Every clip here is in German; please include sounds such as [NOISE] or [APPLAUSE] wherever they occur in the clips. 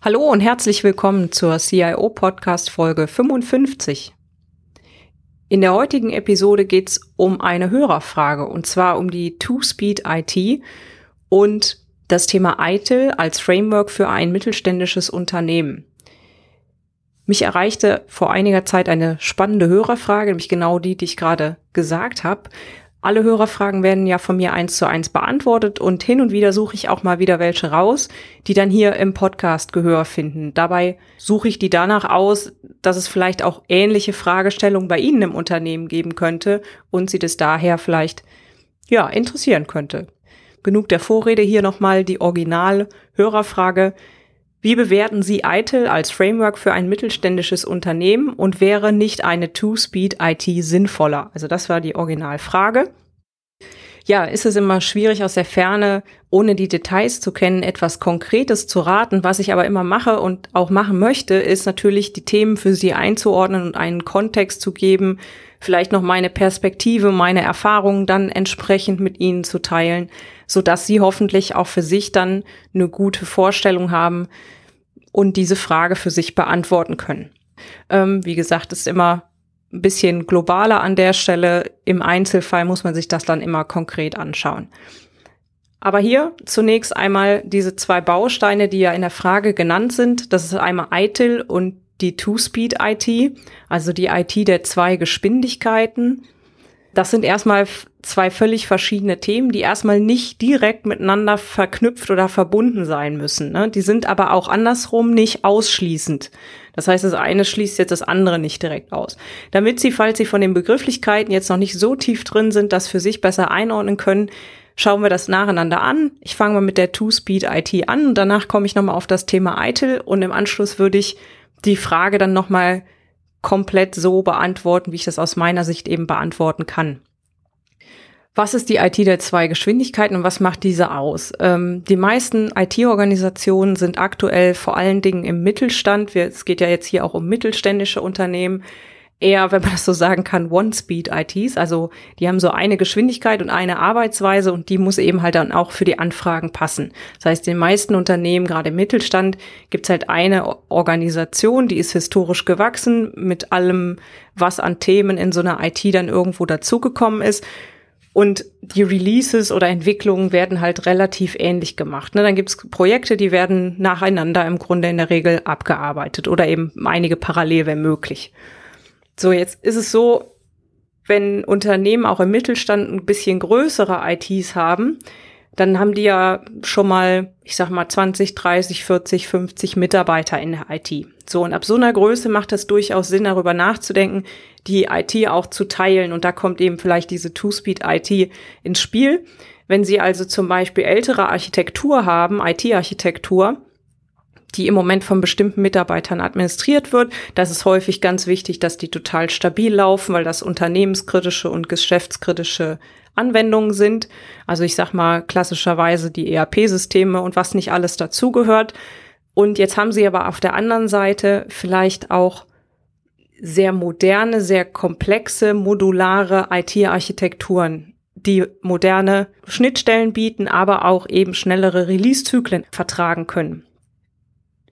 Hallo und herzlich willkommen zur CIO Podcast Folge 55. In der heutigen Episode geht es um eine Hörerfrage und zwar um die Two-Speed IT und das Thema ITIL als Framework für ein mittelständisches Unternehmen. Mich erreichte vor einiger Zeit eine spannende Hörerfrage, nämlich genau die, die ich gerade gesagt habe. Alle Hörerfragen werden ja von mir eins zu eins beantwortet und hin und wieder suche ich auch mal wieder welche raus, die dann hier im Podcast Gehör finden. Dabei suche ich die danach aus, dass es vielleicht auch ähnliche Fragestellungen bei Ihnen im Unternehmen geben könnte und Sie das daher vielleicht, ja, interessieren könnte. Genug der Vorrede hier nochmal die Original-Hörerfrage. Wie bewerten Sie ITIL als Framework für ein mittelständisches Unternehmen und wäre nicht eine Two-Speed IT sinnvoller? Also das war die Originalfrage. Ja, ist es immer schwierig aus der Ferne, ohne die Details zu kennen, etwas Konkretes zu raten. Was ich aber immer mache und auch machen möchte, ist natürlich die Themen für Sie einzuordnen und einen Kontext zu geben, vielleicht noch meine Perspektive, meine Erfahrungen dann entsprechend mit Ihnen zu teilen, so dass Sie hoffentlich auch für sich dann eine gute Vorstellung haben und diese Frage für sich beantworten können. Ähm, wie gesagt, ist immer ein bisschen globaler an der Stelle. Im Einzelfall muss man sich das dann immer konkret anschauen. Aber hier zunächst einmal diese zwei Bausteine, die ja in der Frage genannt sind. Das ist einmal ITIL und die Two-Speed-IT, also die IT der zwei Geschwindigkeiten. Das sind erstmal zwei völlig verschiedene Themen, die erstmal nicht direkt miteinander verknüpft oder verbunden sein müssen. Ne? Die sind aber auch andersrum nicht ausschließend. Das heißt, das eine schließt jetzt das andere nicht direkt aus. Damit Sie, falls Sie von den Begrifflichkeiten jetzt noch nicht so tief drin sind, das für sich besser einordnen können, schauen wir das nacheinander an. Ich fange mal mit der Two-Speed IT an und danach komme ich nochmal auf das Thema ITIL und im Anschluss würde ich die Frage dann nochmal komplett so beantworten, wie ich das aus meiner Sicht eben beantworten kann. Was ist die IT der zwei Geschwindigkeiten und was macht diese aus? Ähm, die meisten IT-Organisationen sind aktuell vor allen Dingen im Mittelstand. Wir, es geht ja jetzt hier auch um mittelständische Unternehmen eher, wenn man das so sagen kann, One-Speed-ITs. Also die haben so eine Geschwindigkeit und eine Arbeitsweise und die muss eben halt dann auch für die Anfragen passen. Das heißt, den meisten Unternehmen, gerade im Mittelstand, gibt's halt eine Organisation, die ist historisch gewachsen mit allem, was an Themen in so einer IT dann irgendwo dazugekommen ist. Und die Releases oder Entwicklungen werden halt relativ ähnlich gemacht. Ne? Dann gibt's Projekte, die werden nacheinander im Grunde in der Regel abgearbeitet oder eben einige parallel, wenn möglich. So, jetzt ist es so, wenn Unternehmen auch im Mittelstand ein bisschen größere ITs haben, dann haben die ja schon mal, ich sag mal, 20, 30, 40, 50 Mitarbeiter in der IT. So, und ab so einer Größe macht es durchaus Sinn, darüber nachzudenken, die IT auch zu teilen. Und da kommt eben vielleicht diese Two-Speed-IT ins Spiel. Wenn Sie also zum Beispiel ältere Architektur haben, IT-Architektur, die im Moment von bestimmten Mitarbeitern administriert wird. Das ist häufig ganz wichtig, dass die total stabil laufen, weil das unternehmenskritische und geschäftskritische Anwendungen sind. Also ich sag mal klassischerweise die ERP-Systeme und was nicht alles dazugehört. Und jetzt haben sie aber auf der anderen Seite vielleicht auch sehr moderne, sehr komplexe, modulare IT-Architekturen, die moderne Schnittstellen bieten, aber auch eben schnellere Release-Zyklen vertragen können.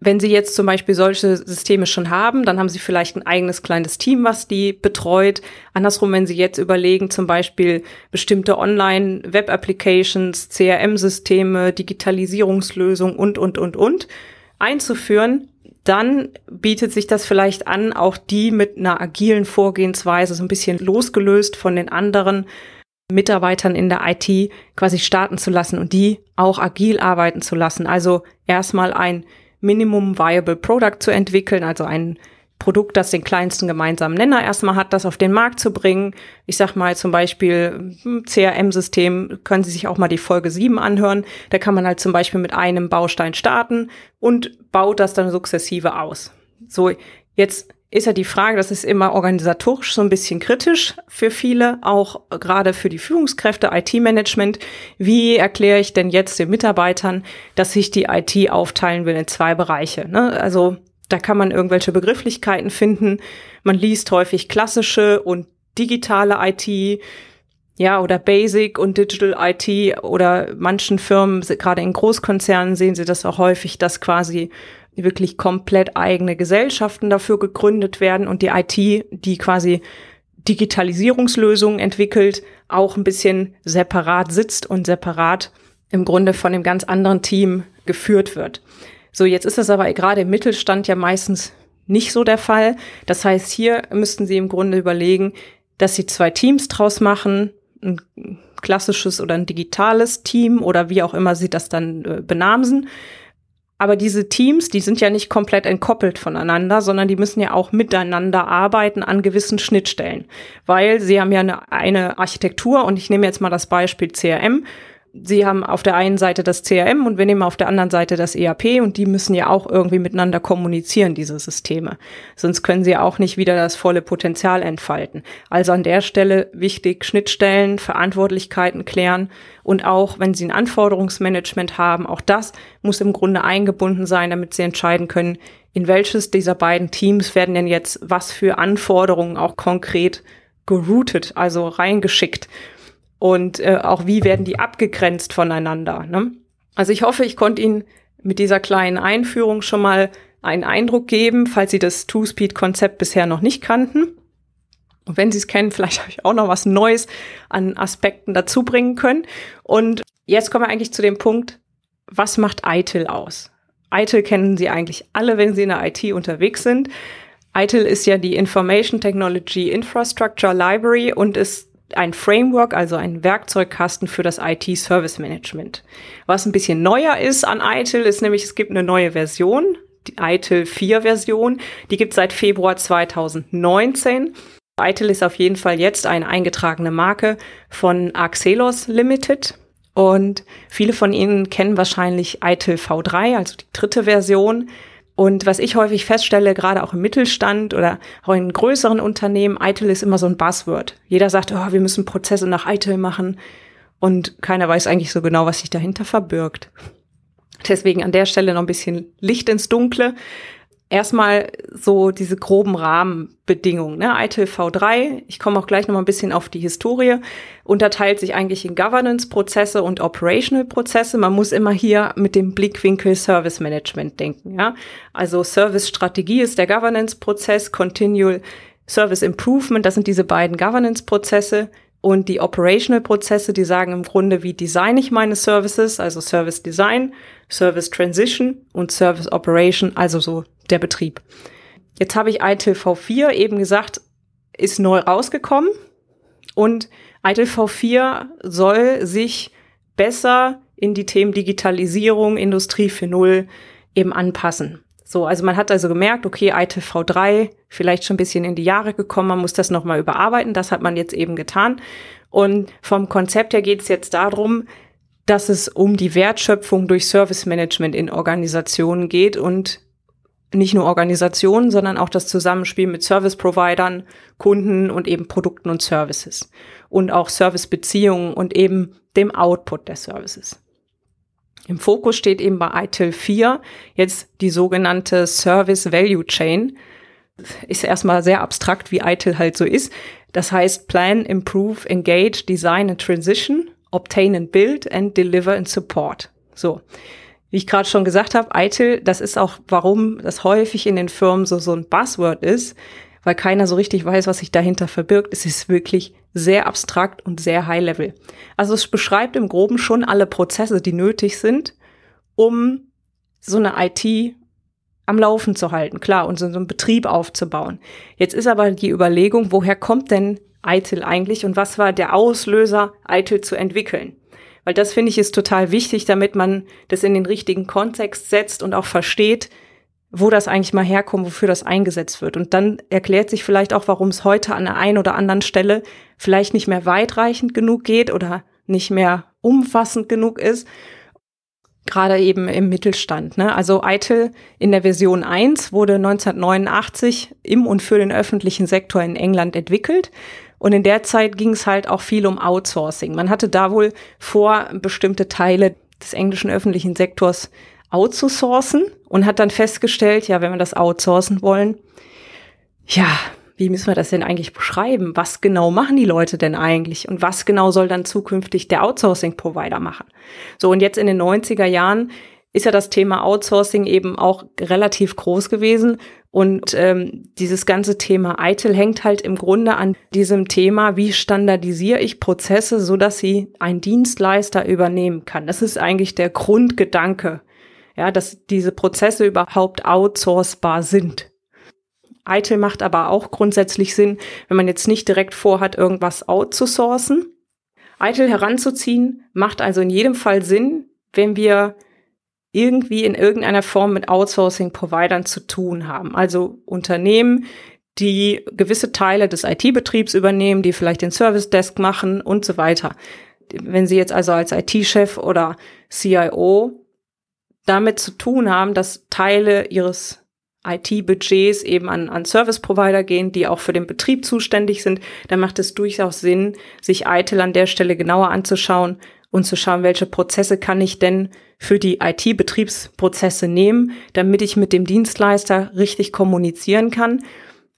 Wenn Sie jetzt zum Beispiel solche Systeme schon haben, dann haben Sie vielleicht ein eigenes kleines Team, was die betreut. Andersrum, wenn Sie jetzt überlegen, zum Beispiel bestimmte Online-Web-Applications, CRM-Systeme, Digitalisierungslösungen und, und, und, und einzuführen, dann bietet sich das vielleicht an, auch die mit einer agilen Vorgehensweise so ein bisschen losgelöst von den anderen Mitarbeitern in der IT quasi starten zu lassen und die auch agil arbeiten zu lassen. Also erstmal ein Minimum Viable Product zu entwickeln, also ein Produkt, das den kleinsten gemeinsamen Nenner erstmal hat, das auf den Markt zu bringen. Ich sag mal zum Beispiel hm, CRM-System, können Sie sich auch mal die Folge 7 anhören. Da kann man halt zum Beispiel mit einem Baustein starten und baut das dann sukzessive aus. So, jetzt ist ja die Frage, das ist immer organisatorisch so ein bisschen kritisch für viele, auch gerade für die Führungskräfte, IT-Management. Wie erkläre ich denn jetzt den Mitarbeitern, dass sich die IT aufteilen will in zwei Bereiche? Ne? Also da kann man irgendwelche Begrifflichkeiten finden. Man liest häufig klassische und digitale IT, ja, oder Basic und Digital IT oder manchen Firmen, gerade in Großkonzernen sehen Sie das auch häufig, dass quasi wirklich komplett eigene Gesellschaften dafür gegründet werden und die IT, die quasi Digitalisierungslösungen entwickelt, auch ein bisschen separat sitzt und separat im Grunde von einem ganz anderen Team geführt wird. So, jetzt ist das aber gerade im Mittelstand ja meistens nicht so der Fall. Das heißt, hier müssten Sie im Grunde überlegen, dass Sie zwei Teams draus machen, ein klassisches oder ein digitales Team oder wie auch immer Sie das dann äh, benamsen. Aber diese Teams, die sind ja nicht komplett entkoppelt voneinander, sondern die müssen ja auch miteinander arbeiten an gewissen Schnittstellen. Weil sie haben ja eine, eine Architektur und ich nehme jetzt mal das Beispiel CRM. Sie haben auf der einen Seite das CRM und wir nehmen auf der anderen Seite das ERP und die müssen ja auch irgendwie miteinander kommunizieren, diese Systeme. Sonst können sie auch nicht wieder das volle Potenzial entfalten. Also an der Stelle wichtig, Schnittstellen, Verantwortlichkeiten klären und auch, wenn sie ein Anforderungsmanagement haben, auch das muss im Grunde eingebunden sein, damit sie entscheiden können, in welches dieser beiden Teams werden denn jetzt was für Anforderungen auch konkret geroutet, also reingeschickt und äh, auch wie werden die abgegrenzt voneinander. Ne? Also ich hoffe, ich konnte Ihnen mit dieser kleinen Einführung schon mal einen Eindruck geben, falls Sie das Two-Speed-Konzept bisher noch nicht kannten. Und wenn Sie es kennen, [LAUGHS] vielleicht habe ich auch noch was Neues an Aspekten dazu bringen können. Und jetzt kommen wir eigentlich zu dem Punkt, was macht ITIL aus? ITIL kennen Sie eigentlich alle, wenn Sie in der IT unterwegs sind. ITIL ist ja die Information Technology Infrastructure Library und ist ein Framework, also ein Werkzeugkasten für das IT-Service Management. Was ein bisschen neuer ist an ITIL, ist nämlich, es gibt eine neue Version, die ITIL 4 Version, die gibt es seit Februar 2019. ITIL ist auf jeden Fall jetzt eine eingetragene Marke von Axelos Limited. Und viele von Ihnen kennen wahrscheinlich ITIL V3, also die dritte Version. Und was ich häufig feststelle, gerade auch im Mittelstand oder auch in größeren Unternehmen, ITIL ist immer so ein Buzzword. Jeder sagt, oh, wir müssen Prozesse nach ITIL machen. Und keiner weiß eigentlich so genau, was sich dahinter verbirgt. Deswegen an der Stelle noch ein bisschen Licht ins Dunkle erstmal so diese groben Rahmenbedingungen. Ne? ITIL V3, ich komme auch gleich noch mal ein bisschen auf die Historie, unterteilt sich eigentlich in Governance-Prozesse und Operational-Prozesse. Man muss immer hier mit dem Blickwinkel Service Management denken. Ja? Also Service-Strategie ist der Governance-Prozess, Continual Service Improvement, das sind diese beiden Governance-Prozesse. Und die Operational-Prozesse, die sagen im Grunde, wie design ich meine Services, also Service Design, Service Transition und Service Operation, also so der Betrieb. Jetzt habe ich ITIL V4 eben gesagt, ist neu rausgekommen und ITIL V4 soll sich besser in die Themen Digitalisierung, Industrie 4.0 eben anpassen. So, also man hat also gemerkt, okay, ITIL V3 vielleicht schon ein bisschen in die Jahre gekommen, man muss das nochmal überarbeiten, das hat man jetzt eben getan. Und vom Konzept her geht es jetzt darum, dass es um die Wertschöpfung durch Service Management in Organisationen geht und nicht nur Organisationen, sondern auch das Zusammenspiel mit Service-Providern, Kunden und eben Produkten und Services. Und auch Servicebeziehungen und eben dem Output der Services. Im Fokus steht eben bei ITIL 4 jetzt die sogenannte Service Value Chain. Ist erstmal sehr abstrakt, wie ITIL halt so ist. Das heißt Plan, Improve, Engage, Design and Transition, Obtain and Build and Deliver and Support. So wie ich gerade schon gesagt habe, ITIL, das ist auch, warum das häufig in den Firmen so, so ein Buzzword ist, weil keiner so richtig weiß, was sich dahinter verbirgt. Es ist wirklich sehr abstrakt und sehr high level. Also es beschreibt im Groben schon alle Prozesse, die nötig sind, um so eine IT am Laufen zu halten, klar, und so einen Betrieb aufzubauen. Jetzt ist aber die Überlegung, woher kommt denn ITIL eigentlich und was war der Auslöser, ITIL zu entwickeln? Weil das finde ich ist total wichtig, damit man das in den richtigen Kontext setzt und auch versteht, wo das eigentlich mal herkommt, wofür das eingesetzt wird. Und dann erklärt sich vielleicht auch, warum es heute an der einen oder anderen Stelle vielleicht nicht mehr weitreichend genug geht oder nicht mehr umfassend genug ist. Gerade eben im Mittelstand. Ne? Also ITIL in der Version 1 wurde 1989 im und für den öffentlichen Sektor in England entwickelt. Und in der Zeit ging es halt auch viel um Outsourcing. Man hatte da wohl vor, bestimmte Teile des englischen öffentlichen Sektors outzusourcen und hat dann festgestellt, ja, wenn wir das outsourcen wollen, ja, wie müssen wir das denn eigentlich beschreiben? Was genau machen die Leute denn eigentlich? Und was genau soll dann zukünftig der Outsourcing-Provider machen? So, und jetzt in den 90er Jahren ist ja das Thema Outsourcing eben auch relativ groß gewesen. Und ähm, dieses ganze Thema ITIL hängt halt im Grunde an diesem Thema, wie standardisiere ich Prozesse, so dass sie ein Dienstleister übernehmen kann. Das ist eigentlich der Grundgedanke ja, dass diese Prozesse überhaupt outsourcebar sind. ITIL macht aber auch grundsätzlich Sinn, wenn man jetzt nicht direkt vorhat, irgendwas outzusourcen. ITIL heranzuziehen macht also in jedem Fall Sinn, wenn wir irgendwie in irgendeiner Form mit Outsourcing-Providern zu tun haben. Also Unternehmen, die gewisse Teile des IT-Betriebs übernehmen, die vielleicht den Service Desk machen und so weiter. Wenn Sie jetzt also als IT-Chef oder CIO damit zu tun haben, dass Teile ihres IT-Budgets eben an, an Service-Provider gehen, die auch für den Betrieb zuständig sind, dann macht es durchaus Sinn, sich ITIL an der Stelle genauer anzuschauen und zu schauen, welche Prozesse kann ich denn für die IT-Betriebsprozesse nehmen, damit ich mit dem Dienstleister richtig kommunizieren kann.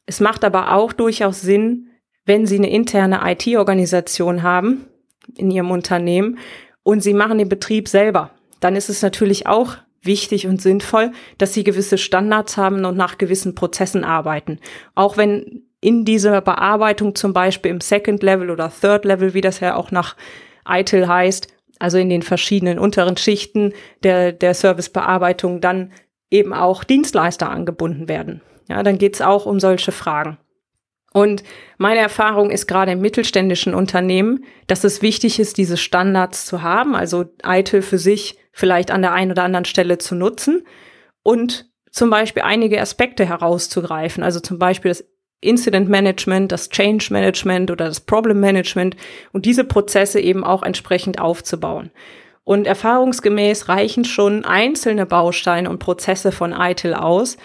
Es macht aber auch durchaus Sinn, wenn Sie eine interne IT-Organisation haben in Ihrem Unternehmen und Sie machen den Betrieb selber dann ist es natürlich auch wichtig und sinnvoll, dass sie gewisse Standards haben und nach gewissen Prozessen arbeiten. Auch wenn in dieser Bearbeitung zum Beispiel im Second Level oder Third Level, wie das ja auch nach ITIL heißt, also in den verschiedenen unteren Schichten der, der Servicebearbeitung dann eben auch Dienstleister angebunden werden. Ja, dann geht's auch um solche Fragen. Und meine Erfahrung ist gerade im mittelständischen Unternehmen, dass es wichtig ist, diese Standards zu haben, also ITIL für sich vielleicht an der einen oder anderen Stelle zu nutzen und zum Beispiel einige Aspekte herauszugreifen, also zum Beispiel das Incident Management, das Change Management oder das Problem Management und diese Prozesse eben auch entsprechend aufzubauen. Und erfahrungsgemäß reichen schon einzelne Bausteine und Prozesse von ITIL aus,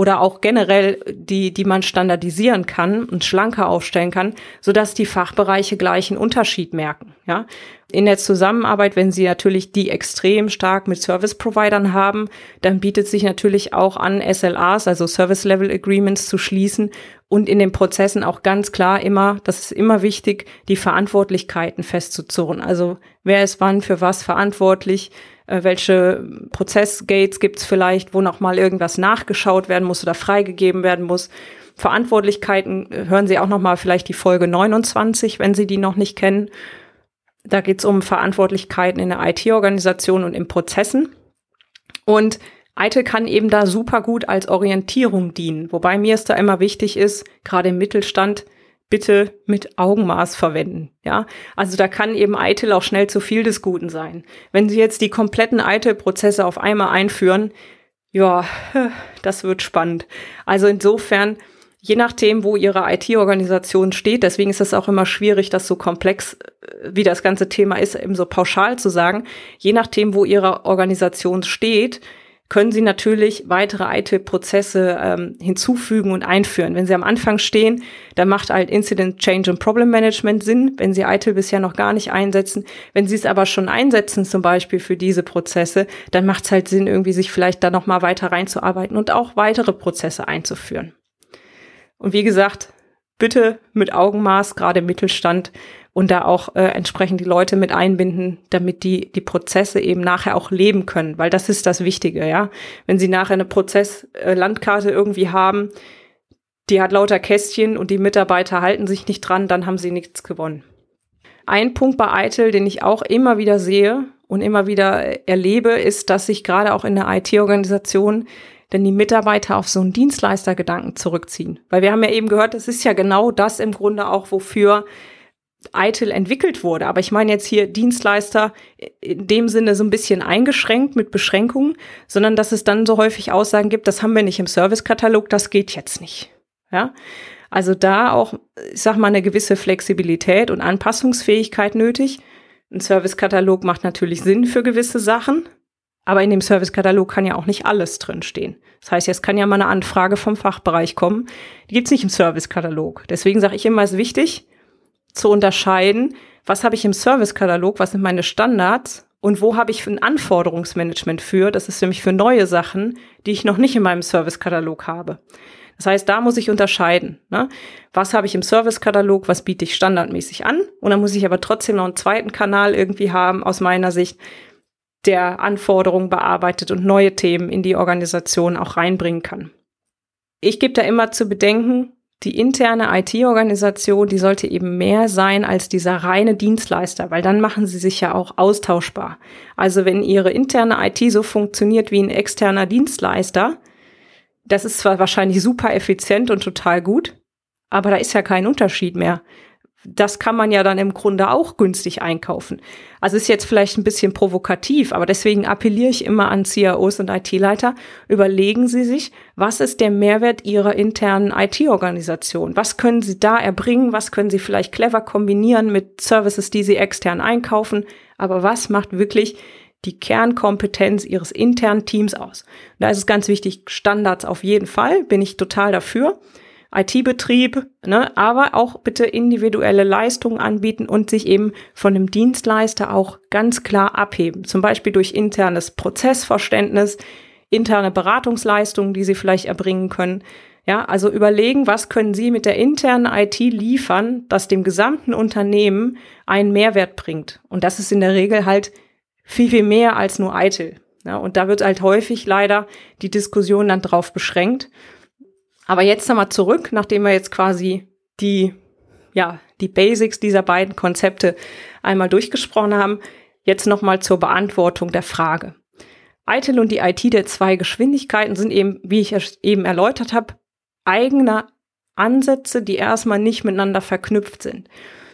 oder auch generell die, die man standardisieren kann und schlanker aufstellen kann, so dass die Fachbereiche gleichen Unterschied merken. Ja, in der Zusammenarbeit, wenn Sie natürlich die extrem stark mit Service Providern haben, dann bietet sich natürlich auch an, SLAs, also Service Level Agreements zu schließen und in den Prozessen auch ganz klar immer, das ist immer wichtig, die Verantwortlichkeiten festzuzurren. Also wer ist wann für was verantwortlich, äh, welche Prozessgates gibt es vielleicht, wo noch mal irgendwas nachgeschaut werden muss oder freigegeben werden muss. Verantwortlichkeiten äh, hören Sie auch noch mal vielleicht die Folge 29, wenn Sie die noch nicht kennen. Da geht es um Verantwortlichkeiten in der IT-Organisation und in Prozessen. Und ITIL kann eben da super gut als Orientierung dienen, wobei mir es da immer wichtig ist, gerade im Mittelstand, bitte mit Augenmaß verwenden. Ja, also da kann eben ITIL auch schnell zu viel des Guten sein. Wenn Sie jetzt die kompletten ITIL-Prozesse auf einmal einführen, ja, [LAUGHS] das wird spannend. Also insofern, je nachdem, wo Ihre IT-Organisation steht, deswegen ist es auch immer schwierig, das so komplex, äh, wie das ganze Thema ist, eben so pauschal zu sagen. Je nachdem, wo Ihre Organisation steht, können Sie natürlich weitere ITIL-Prozesse ähm, hinzufügen und einführen. Wenn Sie am Anfang stehen, dann macht halt Incident Change and Problem Management Sinn, wenn Sie ITIL bisher noch gar nicht einsetzen. Wenn Sie es aber schon einsetzen, zum Beispiel für diese Prozesse, dann macht es halt Sinn, irgendwie sich vielleicht da nochmal weiter reinzuarbeiten und auch weitere Prozesse einzuführen. Und wie gesagt, bitte mit Augenmaß, gerade im Mittelstand, und da auch äh, entsprechend die Leute mit einbinden, damit die die Prozesse eben nachher auch leben können, weil das ist das Wichtige, ja. Wenn sie nachher eine Prozesslandkarte äh, irgendwie haben, die hat lauter Kästchen und die Mitarbeiter halten sich nicht dran, dann haben sie nichts gewonnen. Ein Punkt bei ITIL, den ich auch immer wieder sehe und immer wieder erlebe, ist, dass sich gerade auch in der IT-Organisation denn die Mitarbeiter auf so einen Dienstleistergedanken zurückziehen. Weil wir haben ja eben gehört, das ist ja genau das im Grunde auch, wofür ITIL entwickelt wurde. Aber ich meine jetzt hier Dienstleister in dem Sinne so ein bisschen eingeschränkt mit Beschränkungen, sondern dass es dann so häufig Aussagen gibt, das haben wir nicht im Servicekatalog, das geht jetzt nicht. Ja. Also da auch, ich sag mal, eine gewisse Flexibilität und Anpassungsfähigkeit nötig. Ein Servicekatalog macht natürlich Sinn für gewisse Sachen, aber in dem Servicekatalog kann ja auch nicht alles drinstehen. Das heißt, jetzt kann ja mal eine Anfrage vom Fachbereich kommen. Die gibt's nicht im Servicekatalog. Deswegen sage ich immer, es ist wichtig zu unterscheiden, was habe ich im Servicekatalog, was sind meine Standards und wo habe ich ein Anforderungsmanagement für. Das ist nämlich für neue Sachen, die ich noch nicht in meinem Servicekatalog habe. Das heißt, da muss ich unterscheiden. Ne? Was habe ich im Servicekatalog, was biete ich standardmäßig an? Und dann muss ich aber trotzdem noch einen zweiten Kanal irgendwie haben, aus meiner Sicht, der Anforderungen bearbeitet und neue Themen in die Organisation auch reinbringen kann. Ich gebe da immer zu bedenken, die interne IT-Organisation, die sollte eben mehr sein als dieser reine Dienstleister, weil dann machen sie sich ja auch austauschbar. Also wenn ihre interne IT so funktioniert wie ein externer Dienstleister, das ist zwar wahrscheinlich super effizient und total gut, aber da ist ja kein Unterschied mehr das kann man ja dann im Grunde auch günstig einkaufen. Also ist jetzt vielleicht ein bisschen provokativ, aber deswegen appelliere ich immer an CIOs und IT-Leiter, überlegen Sie sich, was ist der Mehrwert Ihrer internen IT-Organisation? Was können Sie da erbringen? Was können Sie vielleicht clever kombinieren mit Services, die Sie extern einkaufen? Aber was macht wirklich die Kernkompetenz Ihres internen Teams aus? Da ist es ganz wichtig, Standards auf jeden Fall, bin ich total dafür. IT-Betrieb, ne, aber auch bitte individuelle Leistungen anbieten und sich eben von dem Dienstleister auch ganz klar abheben. Zum Beispiel durch internes Prozessverständnis, interne Beratungsleistungen, die Sie vielleicht erbringen können. Ja, also überlegen, was können Sie mit der internen IT liefern, das dem gesamten Unternehmen einen Mehrwert bringt. Und das ist in der Regel halt viel, viel mehr als nur ITIL. Ja, und da wird halt häufig leider die Diskussion dann drauf beschränkt. Aber jetzt nochmal zurück, nachdem wir jetzt quasi die, ja, die Basics dieser beiden Konzepte einmal durchgesprochen haben, jetzt nochmal zur Beantwortung der Frage. ITIL und die IT der zwei Geschwindigkeiten sind eben, wie ich eben erläutert habe, eigene Ansätze, die erstmal nicht miteinander verknüpft sind.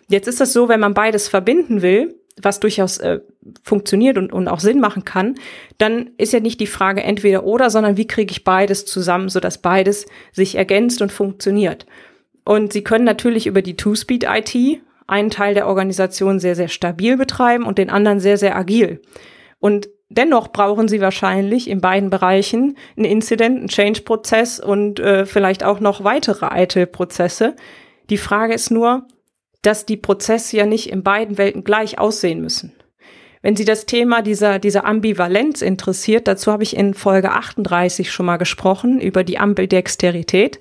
Jetzt ist das so, wenn man beides verbinden will, was durchaus äh, funktioniert und, und auch Sinn machen kann, dann ist ja nicht die Frage entweder oder, sondern wie kriege ich beides zusammen, sodass beides sich ergänzt und funktioniert. Und Sie können natürlich über die Two-Speed-IT einen Teil der Organisation sehr, sehr stabil betreiben und den anderen sehr, sehr agil. Und dennoch brauchen Sie wahrscheinlich in beiden Bereichen einen Incident, einen Change-Prozess und äh, vielleicht auch noch weitere ITIL-Prozesse. Die Frage ist nur, dass die Prozesse ja nicht in beiden Welten gleich aussehen müssen. Wenn Sie das Thema dieser, dieser Ambivalenz interessiert, dazu habe ich in Folge 38 schon mal gesprochen, über die Ambidexterität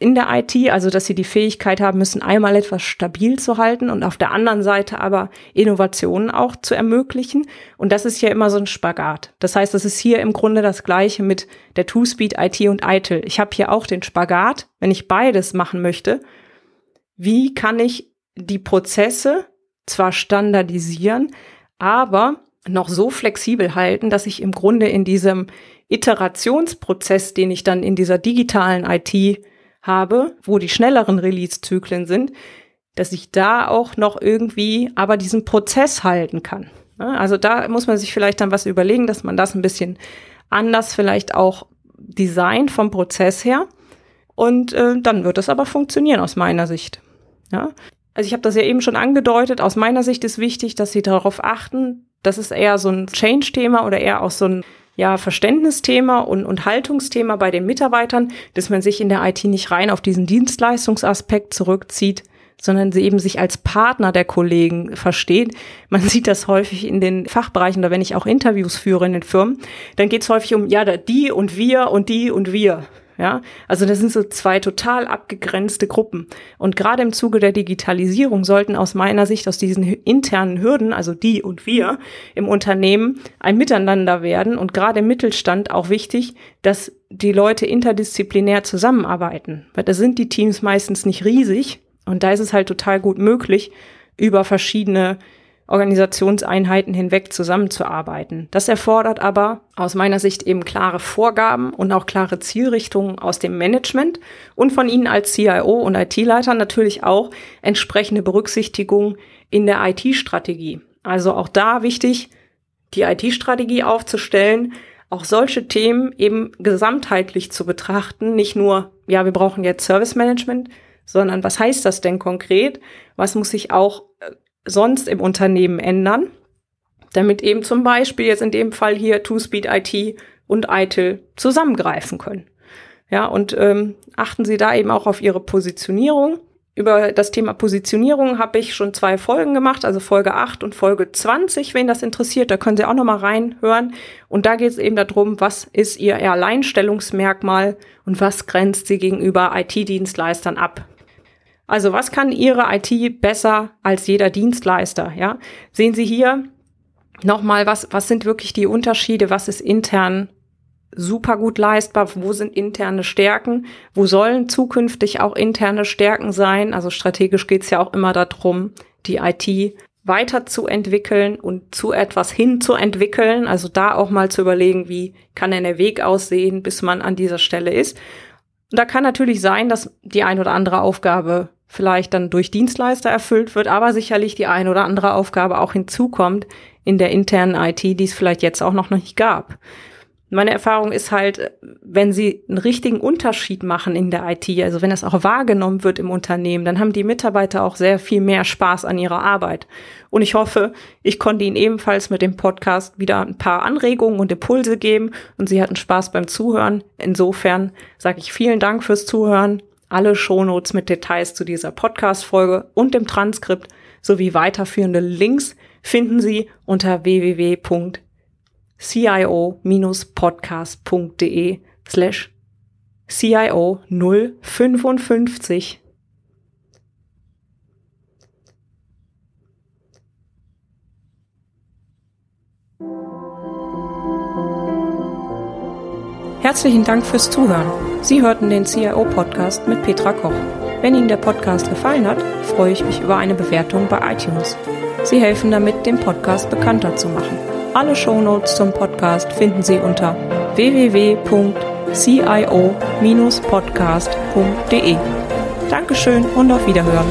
in der IT, also dass Sie die Fähigkeit haben müssen, einmal etwas stabil zu halten und auf der anderen Seite aber Innovationen auch zu ermöglichen. Und das ist ja immer so ein Spagat. Das heißt, das ist hier im Grunde das Gleiche mit der Two-Speed IT und ITIL. Ich habe hier auch den Spagat, wenn ich beides machen möchte. Wie kann ich die Prozesse zwar standardisieren, aber noch so flexibel halten, dass ich im Grunde in diesem Iterationsprozess, den ich dann in dieser digitalen IT habe, wo die schnelleren Release-Zyklen sind, dass ich da auch noch irgendwie aber diesen Prozess halten kann. Also da muss man sich vielleicht dann was überlegen, dass man das ein bisschen anders vielleicht auch designt vom Prozess her. Und äh, dann wird es aber funktionieren aus meiner Sicht. Ja? Also ich habe das ja eben schon angedeutet, aus meiner Sicht ist wichtig, dass Sie darauf achten, das ist eher so ein Change-Thema oder eher auch so ein ja, Verständnisthema und, und Haltungsthema bei den Mitarbeitern, dass man sich in der IT nicht rein auf diesen Dienstleistungsaspekt zurückzieht, sondern sie eben sich als Partner der Kollegen versteht. Man sieht das häufig in den Fachbereichen oder wenn ich auch Interviews führe in den Firmen, dann geht es häufig um, ja, die und wir und die und wir. Ja, also das sind so zwei total abgegrenzte Gruppen. Und gerade im Zuge der Digitalisierung sollten aus meiner Sicht aus diesen internen Hürden, also die und wir im Unternehmen, ein Miteinander werden. Und gerade im Mittelstand auch wichtig, dass die Leute interdisziplinär zusammenarbeiten. Weil da sind die Teams meistens nicht riesig. Und da ist es halt total gut möglich, über verschiedene Organisationseinheiten hinweg zusammenzuarbeiten. Das erfordert aber aus meiner Sicht eben klare Vorgaben und auch klare Zielrichtungen aus dem Management und von Ihnen als CIO und IT-Leiter natürlich auch entsprechende Berücksichtigung in der IT-Strategie. Also auch da wichtig, die IT-Strategie aufzustellen, auch solche Themen eben gesamtheitlich zu betrachten, nicht nur, ja, wir brauchen jetzt Service Management, sondern was heißt das denn konkret? Was muss sich auch äh, sonst im Unternehmen ändern, damit eben zum Beispiel jetzt in dem Fall hier TwoSpeed IT und ITIL zusammengreifen können. Ja, und ähm, achten Sie da eben auch auf Ihre Positionierung. Über das Thema Positionierung habe ich schon zwei Folgen gemacht, also Folge 8 und Folge 20, wen das interessiert, da können Sie auch noch mal reinhören. Und da geht es eben darum, was ist Ihr Alleinstellungsmerkmal und was grenzt Sie gegenüber IT-Dienstleistern ab. Also was kann Ihre IT besser als jeder Dienstleister? Ja, sehen Sie hier nochmal, was, was sind wirklich die Unterschiede? Was ist intern super gut leistbar? Wo sind interne Stärken? Wo sollen zukünftig auch interne Stärken sein? Also strategisch geht es ja auch immer darum, die IT weiterzuentwickeln und zu etwas hinzuentwickeln. Also da auch mal zu überlegen, wie kann denn der Weg aussehen, bis man an dieser Stelle ist. Und da kann natürlich sein, dass die ein oder andere Aufgabe vielleicht dann durch Dienstleister erfüllt wird, aber sicherlich die ein oder andere Aufgabe auch hinzukommt in der internen IT, die es vielleicht jetzt auch noch nicht gab. Meine Erfahrung ist halt, wenn sie einen richtigen Unterschied machen in der IT, also wenn das auch wahrgenommen wird im Unternehmen, dann haben die Mitarbeiter auch sehr viel mehr Spaß an ihrer Arbeit. Und ich hoffe, ich konnte Ihnen ebenfalls mit dem Podcast wieder ein paar Anregungen und Impulse geben und Sie hatten Spaß beim Zuhören. Insofern sage ich vielen Dank fürs Zuhören. Alle Shownotes mit Details zu dieser Podcast-Folge und dem Transkript sowie weiterführende Links finden Sie unter www.cio-podcast.de slash CIO 055. Herzlichen Dank fürs Zuhören. Sie hörten den CIO-Podcast mit Petra Koch. Wenn Ihnen der Podcast gefallen hat, freue ich mich über eine Bewertung bei iTunes. Sie helfen damit, den Podcast bekannter zu machen. Alle Shownotes zum Podcast finden Sie unter www.cio-podcast.de. Dankeschön und auf Wiederhören.